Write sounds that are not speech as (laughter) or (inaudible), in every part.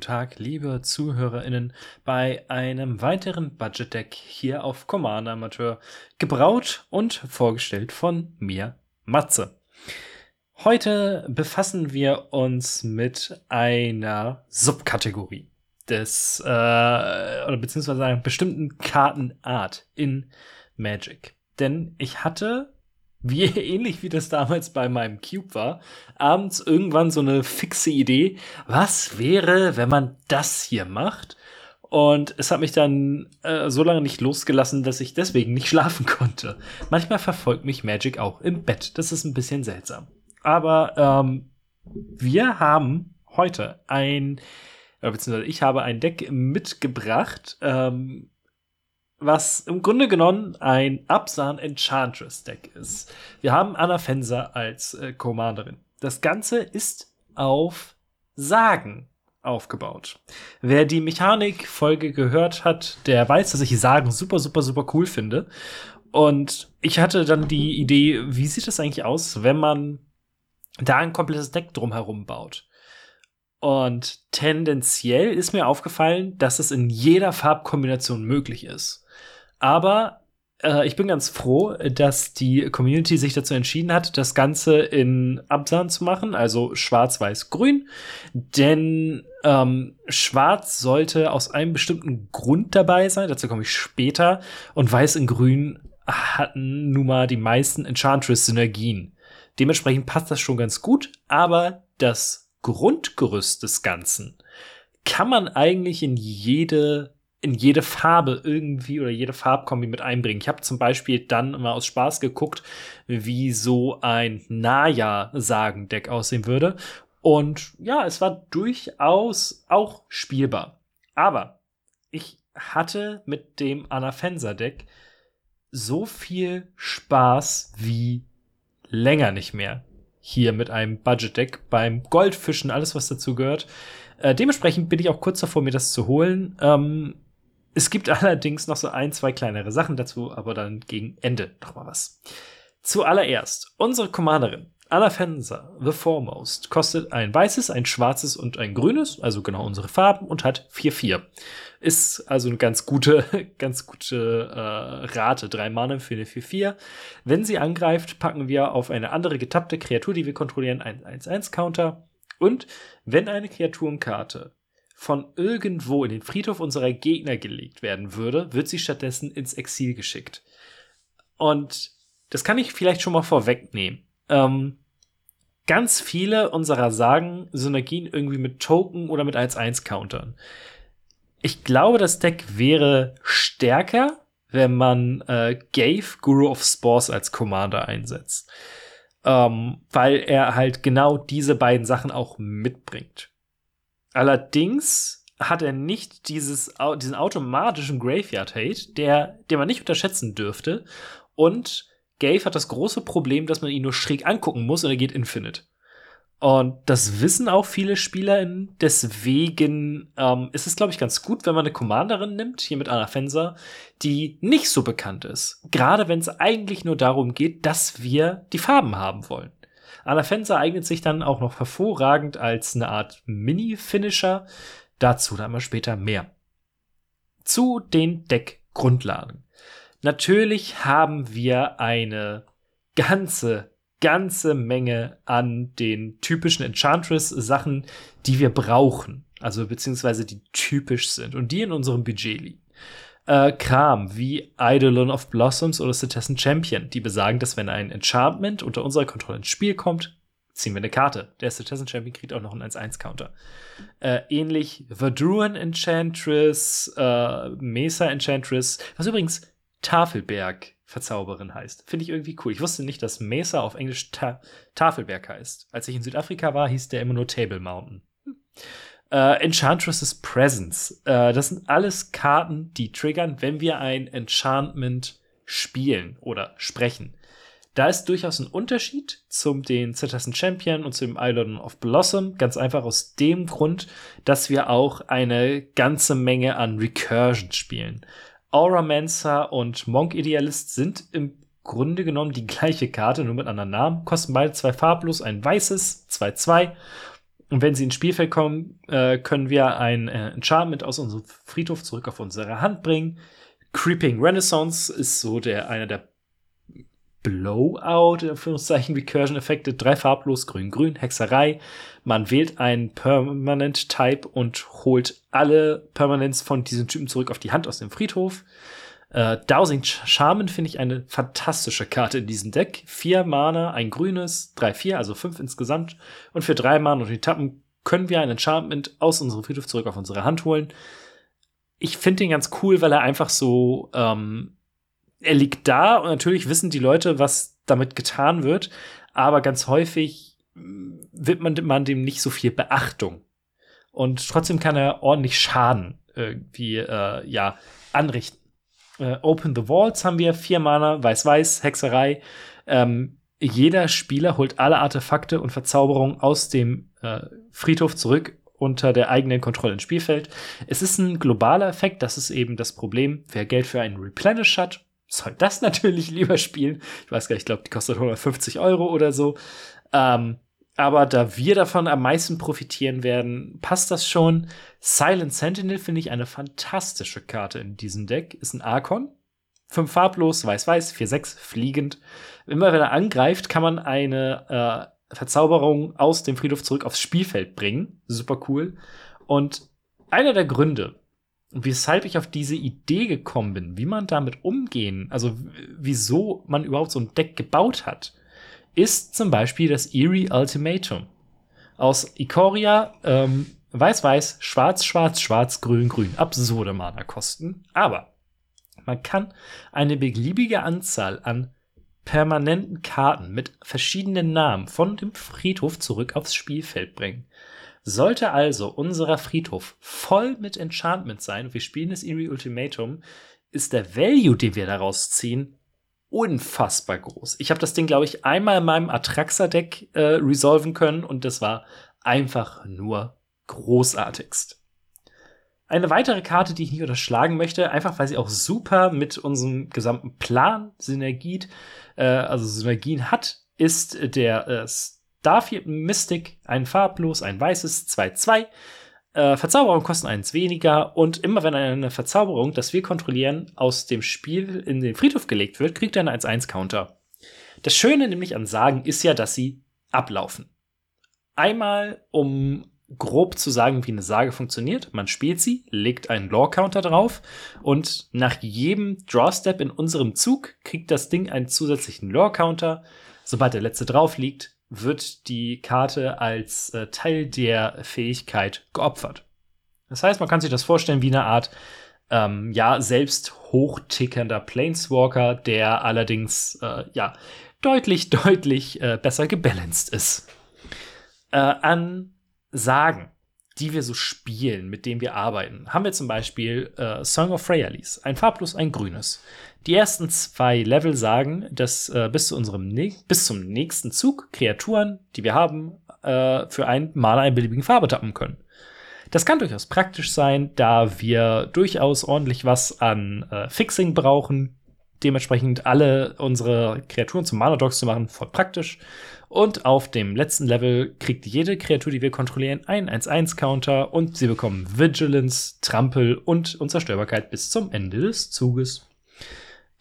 Guten Tag, liebe ZuhörerInnen, bei einem weiteren Budget Deck hier auf Commander Amateur, gebraut und vorgestellt von mir, Matze. Heute befassen wir uns mit einer Subkategorie des, äh, oder beziehungsweise einer bestimmten Kartenart in Magic. Denn ich hatte wie (laughs) ähnlich wie das damals bei meinem Cube war, abends irgendwann so eine fixe Idee, was wäre, wenn man das hier macht? Und es hat mich dann äh, so lange nicht losgelassen, dass ich deswegen nicht (laughs) schlafen konnte. Manchmal verfolgt mich Magic auch im Bett. Das ist ein bisschen seltsam. Aber ähm, wir haben heute ein, beziehungsweise ich habe ein Deck mitgebracht, ähm, was im Grunde genommen ein Absan Enchantress Deck ist. Wir haben Anna Fenser als äh, Commanderin. Das Ganze ist auf Sagen aufgebaut. Wer die Mechanik-Folge gehört hat, der weiß, dass ich Sagen super, super, super cool finde. Und ich hatte dann die Idee, wie sieht es eigentlich aus, wenn man da ein komplettes Deck drumherum baut? Und tendenziell ist mir aufgefallen, dass es in jeder Farbkombination möglich ist. Aber äh, ich bin ganz froh, dass die Community sich dazu entschieden hat, das Ganze in Absan zu machen, also schwarz, weiß, grün. Denn ähm, schwarz sollte aus einem bestimmten Grund dabei sein, dazu komme ich später. Und weiß und grün hatten nun mal die meisten Enchantress-Synergien. Dementsprechend passt das schon ganz gut, aber das Grundgerüst des Ganzen kann man eigentlich in jede in jede Farbe irgendwie oder jede Farbkombi mit einbringen. Ich habe zum Beispiel dann mal aus Spaß geguckt, wie so ein Naya-Sagen-Deck aussehen würde. Und ja, es war durchaus auch spielbar. Aber ich hatte mit dem Anafensa-Deck so viel Spaß wie länger nicht mehr. Hier mit einem Budget-Deck beim Goldfischen, alles was dazu gehört. Äh, dementsprechend bin ich auch kurz davor, mir das zu holen. Ähm, es gibt (laughs) allerdings noch so ein, zwei kleinere Sachen dazu, aber dann gegen Ende noch mal was. Zuallererst, unsere Commanderin, Anna Fenser, The Foremost, kostet ein weißes, ein schwarzes und ein grünes, also genau unsere Farben, und hat 4-4. Ist also eine ganz gute, (laughs) ganz gute äh, Rate. Drei Mana für eine 4-4. Wenn sie angreift, packen wir auf eine andere getappte Kreatur, die wir kontrollieren, einen 1-1-Counter. Und wenn eine Kreaturenkarte von irgendwo in den Friedhof unserer Gegner gelegt werden würde, wird sie stattdessen ins Exil geschickt. Und das kann ich vielleicht schon mal vorwegnehmen. Ähm, ganz viele unserer Sagen Synergien irgendwie mit Token oder mit 1-1-Countern. Ich glaube, das Deck wäre stärker, wenn man äh, Gave, Guru of Spores, als Commander einsetzt. Ähm, weil er halt genau diese beiden Sachen auch mitbringt. Allerdings hat er nicht dieses, diesen automatischen Graveyard-Hate, der, den man nicht unterschätzen dürfte. Und Gave hat das große Problem, dass man ihn nur schräg angucken muss und er geht Infinite. Und das wissen auch viele SpielerInnen. Deswegen ähm, ist es, glaube ich, ganz gut, wenn man eine Commanderin nimmt, hier mit Anna Fenser, die nicht so bekannt ist. Gerade wenn es eigentlich nur darum geht, dass wir die Farben haben wollen. Anna Fenster eignet sich dann auch noch hervorragend als eine Art Mini-Finisher. Dazu dann mal später mehr. Zu den Deckgrundlagen. Natürlich haben wir eine ganze, ganze Menge an den typischen Enchantress-Sachen, die wir brauchen. Also beziehungsweise die typisch sind und die in unserem Budget liegen äh, Kram wie Eidolon of Blossoms oder Citizen Champion, die besagen, dass wenn ein Enchantment unter unserer Kontrolle ins Spiel kommt, ziehen wir eine Karte. Der Citizen Champion kriegt auch noch einen 1-1-Counter. Äh, ähnlich Verdruan Enchantress, äh, Mesa Enchantress, was übrigens Tafelberg Verzauberin heißt. Finde ich irgendwie cool. Ich wusste nicht, dass Mesa auf Englisch Ta Tafelberg heißt. Als ich in Südafrika war, hieß der immer nur Table Mountain. Hm. Äh, Enchantress's Presence. Äh, das sind alles Karten, die triggern, wenn wir ein Enchantment spielen oder sprechen. Da ist durchaus ein Unterschied zum den Citizen Champion und zum Island of Blossom. Ganz einfach aus dem Grund, dass wir auch eine ganze Menge an Recursion spielen. Auramancer und Monk Idealist sind im Grunde genommen die gleiche Karte, nur mit anderen Namen. Kosten beide zwei farblos, ein weißes, 2-2. Und wenn sie ins Spielfeld kommen, äh, können wir ein äh, Enchantment aus unserem Friedhof zurück auf unsere Hand bringen. Creeping Renaissance ist so der einer der Blowout, in Anführungszeichen, Recursion-Effekte, drei farblos, grün-grün, Hexerei. Man wählt einen Permanent-Type und holt alle Permanents von diesem Typen zurück auf die Hand aus dem Friedhof. Äh, Dowsing Charmen finde ich eine fantastische Karte in diesem Deck. Vier Mana, ein grünes, drei, vier, also fünf insgesamt. Und für drei Mana und die Tappen können wir ein Enchantment aus unserem Friedhof zurück auf unsere Hand holen. Ich finde den ganz cool, weil er einfach so ähm, er liegt da und natürlich wissen die Leute, was damit getan wird, aber ganz häufig mm, widmet man dem nicht so viel Beachtung. Und trotzdem kann er ordentlich Schaden irgendwie äh, ja anrichten. Äh, Open the Vaults haben wir vier Mana, Weiß-Weiß, Hexerei. Ähm, jeder Spieler holt alle Artefakte und Verzauberungen aus dem äh, Friedhof zurück unter der eigenen Kontrolle ins Spielfeld. Es ist ein globaler Effekt, das ist eben das Problem. Wer Geld für einen Replenish hat, soll das (laughs) natürlich lieber spielen. Ich weiß gar nicht, ich glaube, die kostet 150 Euro oder so. Ähm, aber da wir davon am meisten profitieren werden, passt das schon. Silent Sentinel finde ich eine fantastische Karte in diesem Deck. Ist ein Archon. Fünf farblos, weiß-weiß, 4-6, fliegend. Immer wenn er angreift, kann man eine äh, Verzauberung aus dem Friedhof zurück aufs Spielfeld bringen. Super cool. Und einer der Gründe, weshalb ich auf diese Idee gekommen bin, wie man damit umgehen, also wieso man überhaupt so ein Deck gebaut hat, ist zum Beispiel das Eerie Ultimatum. Aus Ikoria, ähm, weiß-weiß, schwarz, schwarz, schwarz, grün, grün. Absurde Mana-Kosten. Aber man kann eine beliebige Anzahl an permanenten Karten mit verschiedenen Namen von dem Friedhof zurück aufs Spielfeld bringen. Sollte also unser Friedhof voll mit Enchantment sein, wir spielen das Eerie Ultimatum, ist der Value, den wir daraus ziehen, unfassbar groß. Ich habe das Ding, glaube ich, einmal in meinem Atraxa-Deck äh, resolven können und das war einfach nur großartigst. Eine weitere Karte, die ich nicht unterschlagen möchte, einfach weil sie auch super mit unserem gesamten Plan Synergiet, äh, also Synergien hat, ist der äh, Starfield Mystic, ein farblos, ein weißes, 2-2. Äh, Verzauberungen kosten eins weniger und immer wenn eine Verzauberung, das wir kontrollieren, aus dem Spiel in den Friedhof gelegt wird, kriegt er einen 1-1-Counter. Das Schöne nämlich an Sagen ist ja, dass sie ablaufen. Einmal, um grob zu sagen, wie eine Sage funktioniert. Man spielt sie, legt einen Lore-Counter drauf und nach jedem Draw-Step in unserem Zug kriegt das Ding einen zusätzlichen Lore-Counter. Sobald der letzte drauf liegt, wird die Karte als äh, Teil der Fähigkeit geopfert. Das heißt, man kann sich das vorstellen wie eine Art, ähm, ja, selbst hochtickernder Planeswalker, der allerdings, äh, ja, deutlich, (laughs) deutlich äh, besser gebalanced ist. Äh, an Sagen, die wir so spielen, mit denen wir arbeiten, haben wir zum Beispiel äh, Song of Freyalise, ein farblos, ein grünes. Die ersten zwei Level sagen, dass äh, bis, zu unserem bis zum nächsten Zug Kreaturen, die wir haben, äh, für ein Mana in beliebigen Farbe tappen können. Das kann durchaus praktisch sein, da wir durchaus ordentlich was an äh, Fixing brauchen. Dementsprechend alle unsere Kreaturen zum Mana-Dogs zu machen, voll praktisch. Und auf dem letzten Level kriegt jede Kreatur, die wir kontrollieren, einen 1-1-Counter und sie bekommen Vigilance, Trampel und Unzerstörbarkeit bis zum Ende des Zuges.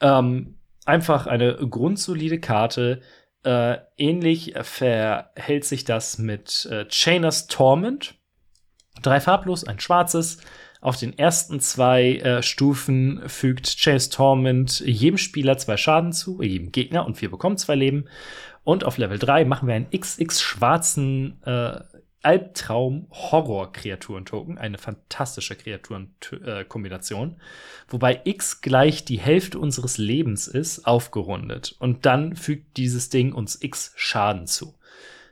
Ähm, einfach eine grundsolide Karte. Äh, ähnlich verhält sich das mit äh, Chainers Torment. Drei farblos, ein schwarzes. Auf den ersten zwei äh, Stufen fügt Chainers Torment jedem Spieler zwei Schaden zu, jedem Gegner und wir bekommen zwei Leben. Und auf Level 3 machen wir einen XX schwarzen äh, Albtraum-Horror-Kreaturen-Token, eine fantastische Kreaturenkombination, wobei X gleich die Hälfte unseres Lebens ist, aufgerundet. Und dann fügt dieses Ding uns X Schaden zu.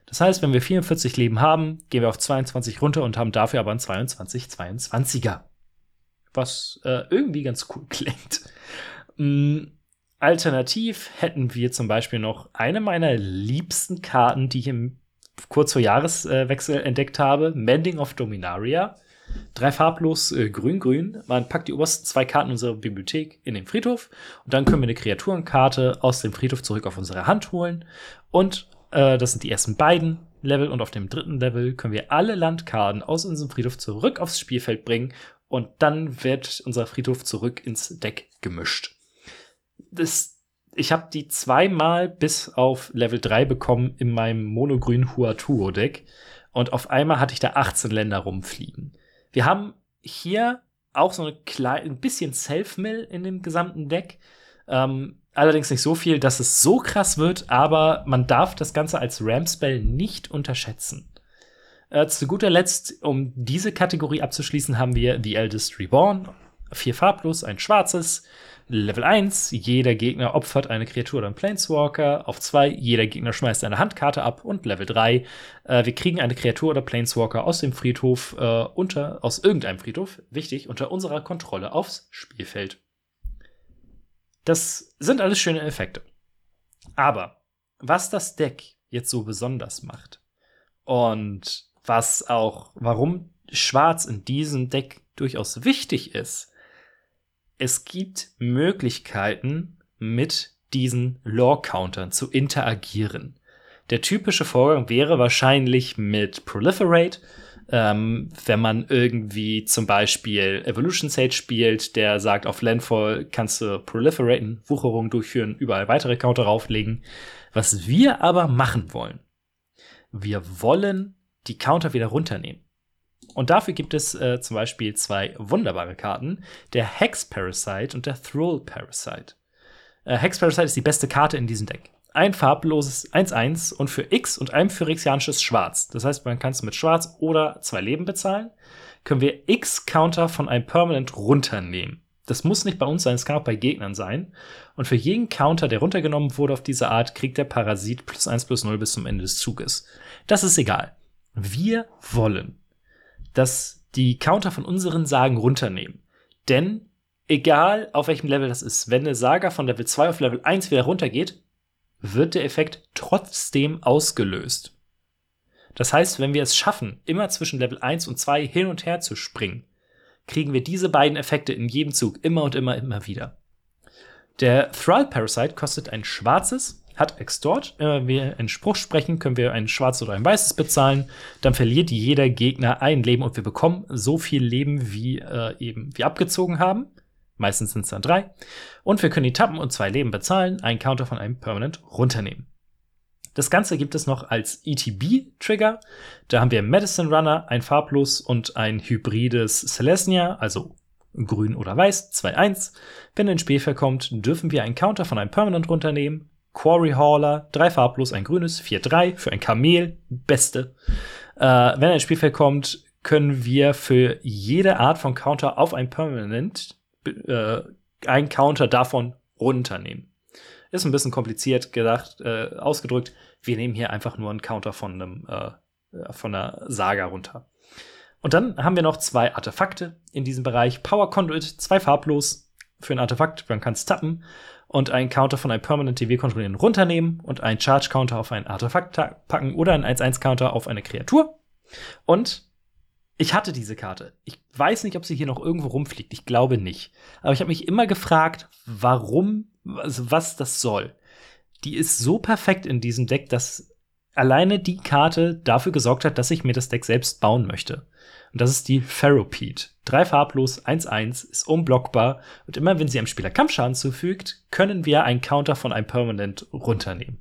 Das heißt, wenn wir 44 Leben haben, gehen wir auf 22 runter und haben dafür aber ein 22 22er. Was äh, irgendwie ganz cool (laughs) klingt. Mm, alternativ hätten wir zum Beispiel noch eine meiner liebsten Karten, die im, kurz vor Jahreswechsel entdeckt habe, Mending of Dominaria. Drei farblos äh, grün-grün. Man packt die obersten zwei Karten unserer Bibliothek in den Friedhof und dann können wir eine Kreaturenkarte aus dem Friedhof zurück auf unsere Hand holen. Und äh, das sind die ersten beiden Level und auf dem dritten Level können wir alle Landkarten aus unserem Friedhof zurück aufs Spielfeld bringen und dann wird unser Friedhof zurück ins Deck gemischt. Das, ich habe die zweimal bis auf Level 3 bekommen in meinem monogrün Huatuo Deck und auf einmal hatte ich da 18 Länder rumfliegen. Wir haben hier auch so eine kleine, ein bisschen Self-Mill in dem gesamten Deck. Ähm, allerdings nicht so viel, dass es so krass wird, aber man darf das Ganze als Ram-Spell nicht unterschätzen. Äh, zu guter Letzt, um diese Kategorie abzuschließen, haben wir The Eldest Reborn. Vier farblos, ein schwarzes. Level 1, jeder Gegner opfert eine Kreatur oder einen Planeswalker. Auf 2, jeder Gegner schmeißt eine Handkarte ab. Und Level 3, äh, wir kriegen eine Kreatur oder Planeswalker aus dem Friedhof, äh, unter, aus irgendeinem Friedhof, wichtig, unter unserer Kontrolle aufs Spielfeld. Das sind alles schöne Effekte. Aber was das Deck jetzt so besonders macht und was auch, warum Schwarz in diesem Deck durchaus wichtig ist, es gibt Möglichkeiten, mit diesen Lore-Countern zu interagieren. Der typische Vorgang wäre wahrscheinlich mit Proliferate, ähm, wenn man irgendwie zum Beispiel Evolution Sage spielt, der sagt, auf Landfall kannst du Proliferaten, Wucherung durchführen, überall weitere Counter rauflegen. Was wir aber machen wollen, wir wollen die Counter wieder runternehmen. Und dafür gibt es äh, zum Beispiel zwei wunderbare Karten: der Hex Parasite und der Thrall Parasite. Äh, Hex Parasite ist die beste Karte in diesem Deck. Ein farbloses 1-1 und für X und ein phyrexianisches Schwarz. Das heißt, man kann es mit Schwarz oder zwei Leben bezahlen. Können wir X-Counter von einem Permanent runternehmen. Das muss nicht bei uns sein, es kann auch bei Gegnern sein. Und für jeden Counter, der runtergenommen wurde auf diese Art, kriegt der Parasit plus 1 plus 0 bis zum Ende des Zuges. Das ist egal. Wir wollen, dass die Counter von unseren Sagen runternehmen. Denn egal auf welchem Level das ist, wenn eine Saga von Level 2 auf Level 1 wieder runtergeht, wird der Effekt trotzdem ausgelöst. Das heißt, wenn wir es schaffen, immer zwischen Level 1 und 2 hin und her zu springen, kriegen wir diese beiden Effekte in jedem Zug immer und immer, immer wieder. Der Thrall Parasite kostet ein schwarzes hat Extort. Wenn wir einen Spruch sprechen, können wir ein schwarzes oder ein weißes bezahlen. Dann verliert jeder Gegner ein Leben und wir bekommen so viel Leben, wie äh, eben wir abgezogen haben. Meistens sind es dann drei. Und wir können die Tappen und zwei Leben bezahlen, einen Counter von einem Permanent runternehmen. Das Ganze gibt es noch als ETB-Trigger. Da haben wir Medicine Runner, ein farblos und ein hybrides Celestia, also grün oder weiß, 2-1. Wenn ein Spiel verkommt, dürfen wir einen Counter von einem Permanent runternehmen, Quarry Hauler, drei farblos, ein grünes, 4-3 für ein Kamel, beste. Äh, wenn ein Spielfeld kommt, können wir für jede Art von Counter auf ein Permanent äh, einen Counter davon runternehmen. Ist ein bisschen kompliziert gedacht, äh, ausgedrückt. Wir nehmen hier einfach nur einen Counter von einem äh, von einer Saga runter. Und dann haben wir noch zwei Artefakte in diesem Bereich. Power Conduit, zwei farblos für ein Artefakt, man kann es tappen und einen Counter von einem Permanent TV kontrollieren runternehmen und einen Charge Counter auf ein Artefakt packen oder einen 1-1 Counter auf eine Kreatur. Und ich hatte diese Karte. Ich weiß nicht, ob sie hier noch irgendwo rumfliegt. Ich glaube nicht. Aber ich habe mich immer gefragt, warum, also was das soll. Die ist so perfekt in diesem Deck, dass alleine die Karte dafür gesorgt hat, dass ich mir das Deck selbst bauen möchte. Und das ist die Ferropede. Drei farblos, 1-1, ist unblockbar. Und immer wenn sie einem Spieler Kampfschaden zufügt, können wir einen Counter von einem Permanent runternehmen.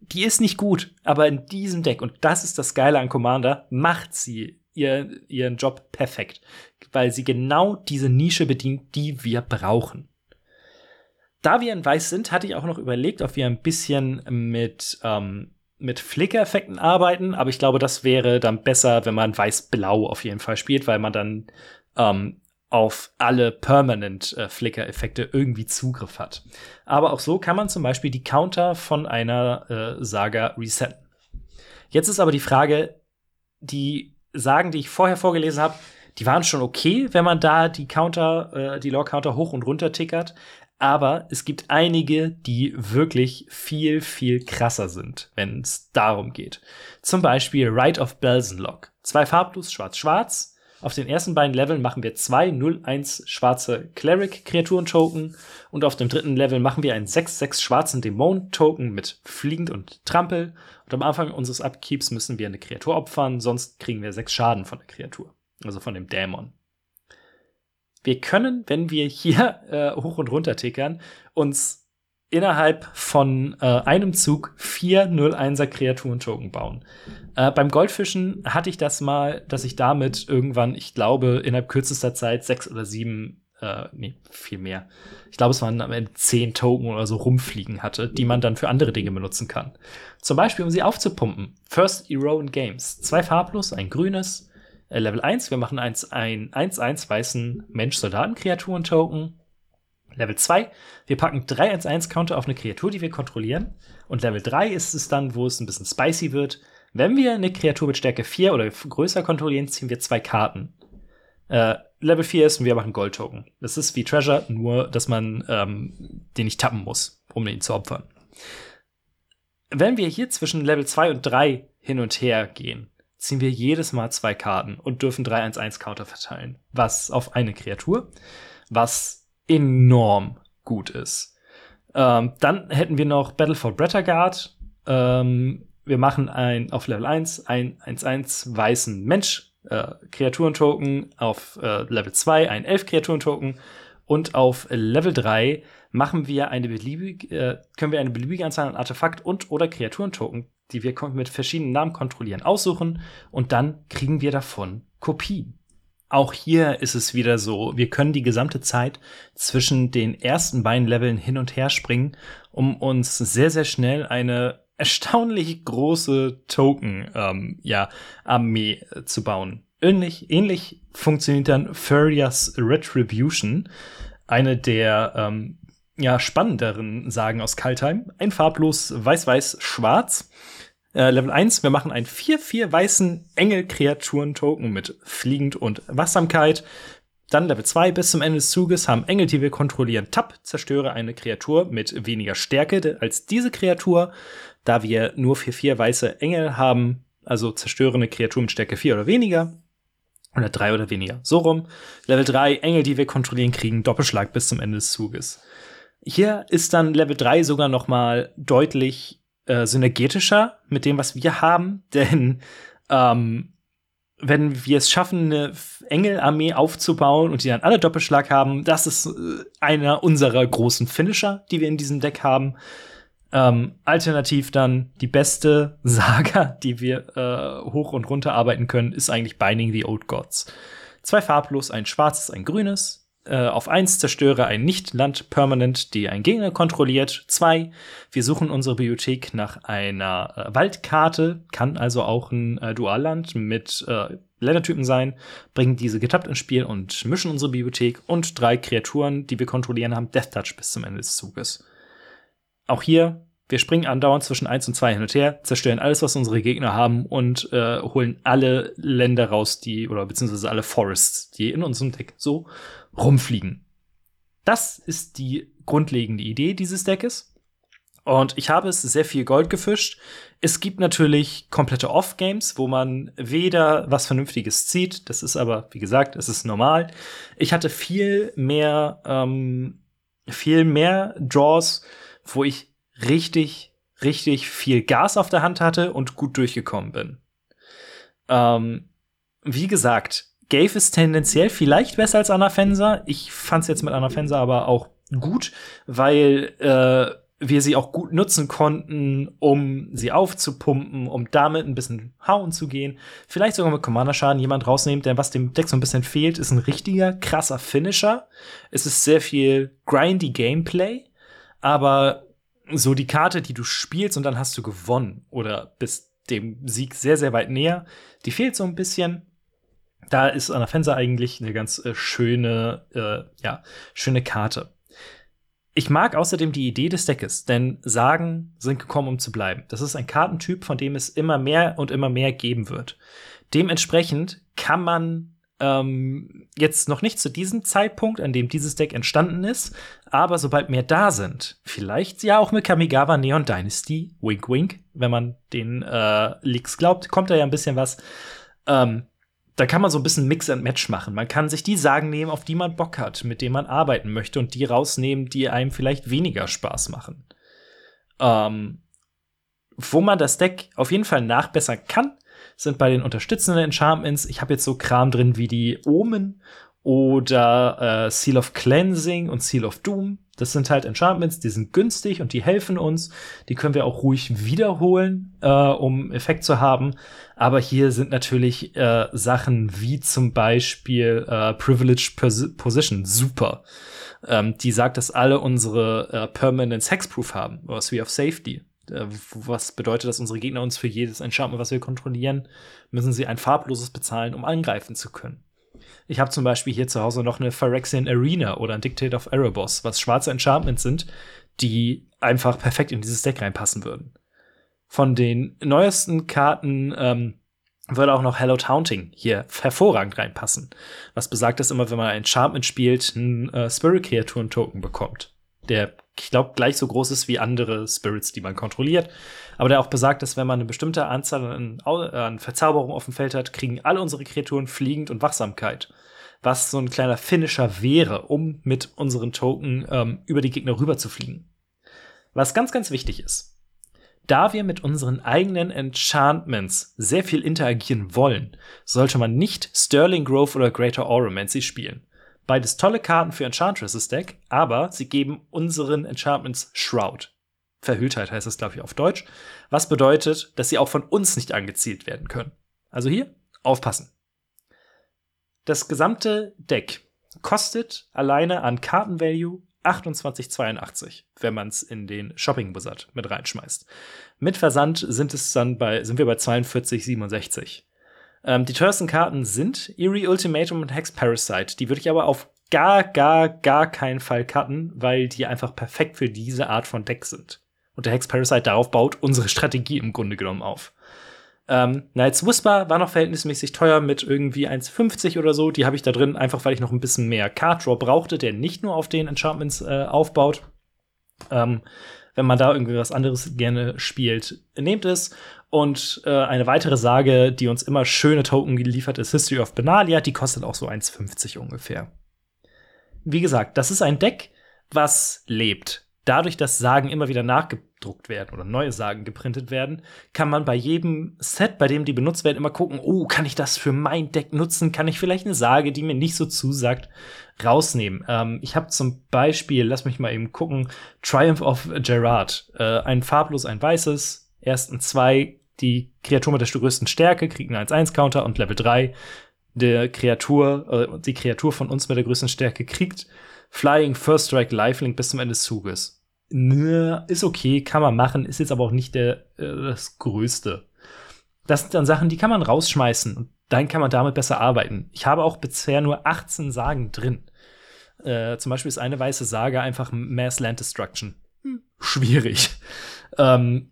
Die ist nicht gut, aber in diesem Deck, und das ist das Geile an Commander, macht sie ihr, ihren Job perfekt. Weil sie genau diese Nische bedient, die wir brauchen. Da wir in Weiß sind, hatte ich auch noch überlegt, ob wir ein bisschen mit ähm, mit Flicker-Effekten arbeiten, aber ich glaube, das wäre dann besser, wenn man weiß-blau auf jeden Fall spielt, weil man dann ähm, auf alle permanent äh, Flicker-Effekte irgendwie Zugriff hat. Aber auch so kann man zum Beispiel die Counter von einer äh, Saga resetten. Jetzt ist aber die Frage, die Sagen, die ich vorher vorgelesen habe, die waren schon okay, wenn man da die Counter, äh, die Lore-Counter hoch und runter tickert. Aber es gibt einige, die wirklich viel, viel krasser sind, wenn es darum geht. Zum Beispiel Rite of Belsenlock. Zwei farblos, schwarz-schwarz. Auf den ersten beiden Leveln machen wir zwei 0-1 schwarze Cleric-Kreaturen-Token und auf dem dritten Level machen wir einen 6-6 schwarzen Dämon-Token mit Fliegend und Trampel. Und am Anfang unseres Upkeeps müssen wir eine Kreatur opfern, sonst kriegen wir sechs Schaden von der Kreatur, also von dem Dämon. Wir können, wenn wir hier äh, hoch und runter tickern, uns innerhalb von äh, einem Zug vier 0-1er Kreaturen-Token bauen. Äh, beim Goldfischen hatte ich das mal, dass ich damit irgendwann, ich glaube, innerhalb kürzester Zeit sechs oder sieben, äh, nee, viel mehr. Ich glaube, es waren am Ende zehn Token oder so rumfliegen hatte, die man dann für andere Dinge benutzen kann. Zum Beispiel, um sie aufzupumpen. First Eroan Games. Zwei farblos, ein grünes. Äh, Level 1, wir machen eins, ein 1-1 weißen Mensch-Soldaten-Kreaturen-Token Level 2, wir packen 3 1 1 Counter auf eine Kreatur, die wir kontrollieren. Und Level 3 ist es dann, wo es ein bisschen spicy wird. Wenn wir eine Kreatur mit Stärke 4 oder größer kontrollieren, ziehen wir zwei Karten. Äh, Level 4 ist, und wir machen Gold-Token. Das ist wie Treasure, nur dass man ähm, den nicht tappen muss, um ihn zu opfern. Wenn wir hier zwischen Level 2 und 3 hin und her gehen, ziehen wir jedes Mal zwei Karten und dürfen 3-1-1 Counter verteilen. Was auf eine Kreatur, was enorm gut ist. Ähm, dann hätten wir noch Battle for Brettergard. Ähm, wir machen ein auf Level 1 ein 1-1 weißen Mensch äh, Kreaturentoken, auf äh, Level 2 ein Elf Kreaturentoken und auf Level 3 machen wir eine beliebige, äh, können wir eine beliebige Anzahl an Artefakt und oder Kreaturentoken, die wir mit verschiedenen Namen kontrollieren, aussuchen und dann kriegen wir davon Kopien. Auch hier ist es wieder so, wir können die gesamte Zeit zwischen den ersten beiden Leveln hin und her springen, um uns sehr, sehr schnell eine erstaunlich große Token, ähm, ja, Armee zu bauen. Ähnlich, ähnlich funktioniert dann Furious Retribution, eine der ähm, ja, spannenderen Sagen aus Kaltheim. Ein farblos weiß-weiß-schwarz. Äh, Level 1, wir machen einen 4-4 weißen Engel-Kreaturen-Token mit Fliegend und Wachsamkeit. Dann Level 2 bis zum Ende des Zuges haben Engel, die wir kontrollieren. Tapp, zerstöre eine Kreatur mit weniger Stärke als diese Kreatur. Da wir nur 4-4 weiße Engel haben, also zerstöre eine Kreatur mit Stärke 4 oder weniger. Oder 3 oder weniger. So rum. Level 3, Engel, die wir kontrollieren, kriegen Doppelschlag bis zum Ende des Zuges. Hier ist dann Level 3 sogar noch mal deutlich äh, synergetischer mit dem, was wir haben, (laughs) denn ähm, wenn wir es schaffen, eine Engelarmee aufzubauen und die dann alle Doppelschlag haben, das ist äh, einer unserer großen Finisher, die wir in diesem Deck haben. Ähm, alternativ dann die beste (laughs) Saga, die wir äh, hoch und runter arbeiten können, ist eigentlich Binding the Old Gods. Zwei farblos, ein schwarzes, ein grünes. Äh, auf 1 zerstöre ein Nicht-Land permanent, die ein Gegner kontrolliert. 2. Wir suchen unsere Bibliothek nach einer äh, Waldkarte, kann also auch ein äh, Dualland mit äh, Ländertypen sein, bringen diese getappt ins Spiel und mischen unsere Bibliothek. Und drei Kreaturen, die wir kontrollieren, haben Death Touch bis zum Ende des Zuges. Auch hier wir springen andauernd zwischen 1 und 2 hin und her, zerstören alles, was unsere Gegner haben und äh, holen alle Länder raus, die, oder beziehungsweise alle Forests, die in unserem Deck so rumfliegen. Das ist die grundlegende Idee dieses Deckes. Und ich habe es sehr viel Gold gefischt. Es gibt natürlich komplette Off-Games, wo man weder was Vernünftiges zieht. Das ist aber, wie gesagt, es ist normal. Ich hatte viel mehr, ähm, viel mehr Draws, wo ich richtig, richtig viel Gas auf der Hand hatte und gut durchgekommen bin. Ähm, wie gesagt, Gave ist tendenziell vielleicht besser als Anna Fenser. Ich fand's jetzt mit Anna Fenser aber auch gut, weil äh, wir sie auch gut nutzen konnten, um sie aufzupumpen, um damit ein bisschen hauen zu gehen. Vielleicht sogar mit Commander-Schaden jemand rausnehmen, denn was dem Deck so ein bisschen fehlt, ist ein richtiger, krasser Finisher. Es ist sehr viel grindy Gameplay, aber so die Karte, die du spielst und dann hast du gewonnen oder bist dem Sieg sehr, sehr weit näher, die fehlt so ein bisschen. Da ist Anafensa eigentlich eine ganz äh, schöne, äh, ja, schöne Karte. Ich mag außerdem die Idee des Deckes, denn Sagen sind gekommen, um zu bleiben. Das ist ein Kartentyp, von dem es immer mehr und immer mehr geben wird. Dementsprechend kann man ähm, jetzt noch nicht zu diesem Zeitpunkt, an dem dieses Deck entstanden ist, aber sobald mehr da sind, vielleicht ja auch mit Kamigawa Neon Dynasty, wink wink, wenn man den äh, Leaks glaubt, kommt da ja ein bisschen was. Ähm, da kann man so ein bisschen Mix and Match machen. Man kann sich die Sagen nehmen, auf die man Bock hat, mit denen man arbeiten möchte und die rausnehmen, die einem vielleicht weniger Spaß machen. Ähm, wo man das Deck auf jeden Fall nachbessern kann, sind bei den unterstützenden Enchantments. Ich habe jetzt so Kram drin wie die Omen oder äh, Seal of Cleansing und Seal of Doom. Das sind halt Enchantments, die sind günstig und die helfen uns. Die können wir auch ruhig wiederholen, äh, um Effekt zu haben. Aber hier sind natürlich äh, Sachen wie zum Beispiel äh, Privileged Pos Position super. Ähm, die sagt, dass alle unsere äh, Permanent Hexproof haben, oder Sphere of Safety. Äh, was bedeutet, dass unsere Gegner uns für jedes Enchantment, was wir kontrollieren, müssen sie ein farbloses bezahlen, um angreifen zu können. Ich habe zum Beispiel hier zu Hause noch eine Phyrexian Arena oder ein Dictate of Erebos, was schwarze Enchantments sind, die einfach perfekt in dieses Deck reinpassen würden. Von den neuesten Karten ähm, würde auch noch Hello Taunting hier hervorragend reinpassen. Was besagt, dass immer, wenn man ein Enchantment spielt, ein äh, Spirit Kreaturen Token bekommt. Der ich glaube, gleich so groß ist wie andere Spirits, die man kontrolliert. Aber der auch besagt, dass wenn man eine bestimmte Anzahl an, an Verzauberungen auf dem Feld hat, kriegen alle unsere Kreaturen fliegend und Wachsamkeit. Was so ein kleiner Finisher wäre, um mit unseren Token ähm, über die Gegner rüber zu fliegen. Was ganz, ganz wichtig ist. Da wir mit unseren eigenen Enchantments sehr viel interagieren wollen, sollte man nicht Sterling Grove oder Greater Oromancy spielen. Beides tolle Karten für Enchantresses Deck, aber sie geben unseren Enchantments Shroud. Verhülltheit heißt es, glaube ich, auf Deutsch. Was bedeutet, dass sie auch von uns nicht angezielt werden können. Also hier aufpassen. Das gesamte Deck kostet alleine an Kartenvalue 28,82, wenn man es in den Shopping Wizard mit reinschmeißt. Mit Versand sind es dann bei, sind wir bei 42,67. Ähm, die teuersten Karten sind Eerie Ultimatum und Hex Parasite. Die würde ich aber auf gar, gar, gar keinen Fall cutten, weil die einfach perfekt für diese Art von Deck sind. Und der Hex Parasite darauf baut unsere Strategie im Grunde genommen auf. Ähm, Knights Whisper war noch verhältnismäßig teuer mit irgendwie 1,50 oder so. Die habe ich da drin, einfach weil ich noch ein bisschen mehr Card Draw brauchte, der nicht nur auf den Enchantments äh, aufbaut. Ähm, wenn man da irgendwie was anderes gerne spielt, nehmt es. Und äh, eine weitere Sage, die uns immer schöne Token geliefert ist, History of Benalia, die kostet auch so 1,50 ungefähr. Wie gesagt, das ist ein Deck, was lebt. Dadurch, dass Sagen immer wieder nachgedruckt werden oder neue Sagen geprintet werden, kann man bei jedem Set, bei dem die benutzt werden, immer gucken, oh, kann ich das für mein Deck nutzen? Kann ich vielleicht eine Sage, die mir nicht so zusagt, rausnehmen? Ähm, ich habe zum Beispiel, lass mich mal eben gucken, Triumph of Gerard. Äh, ein farblos, ein weißes, ersten zwei, die Kreatur mit der größten Stärke kriegt einen 1-1-Counter und Level 3 der Kreatur, äh, die Kreatur von uns mit der größten Stärke kriegt Flying First Strike Lifelink bis zum Ende des Zuges. Nö, ist okay, kann man machen, ist jetzt aber auch nicht der, äh, das Größte. Das sind dann Sachen, die kann man rausschmeißen und dann kann man damit besser arbeiten. Ich habe auch bisher nur 18 Sagen drin. Äh, zum Beispiel ist eine weiße Sage einfach Mass Land Destruction. Hm. Schwierig. Ähm,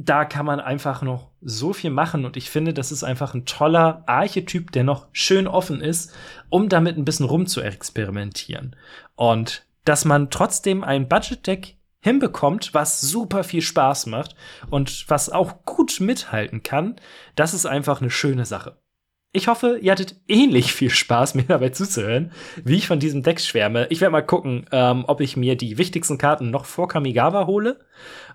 da kann man einfach noch so viel machen und ich finde, das ist einfach ein toller Archetyp, der noch schön offen ist, um damit ein bisschen rum zu experimentieren. Und dass man trotzdem ein Budget-Deck hinbekommt, was super viel Spaß macht und was auch gut mithalten kann, das ist einfach eine schöne Sache. Ich hoffe, ihr hattet ähnlich viel Spaß, (laughs) mir dabei zuzuhören, wie ich von diesem Deck schwärme. Ich werde mal gucken, ähm, ob ich mir die wichtigsten Karten noch vor Kamigawa hole.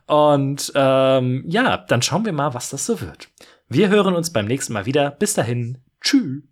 Und ähm, ja, dann schauen wir mal, was das so wird. Wir hören uns beim nächsten Mal wieder. Bis dahin. Tschüss.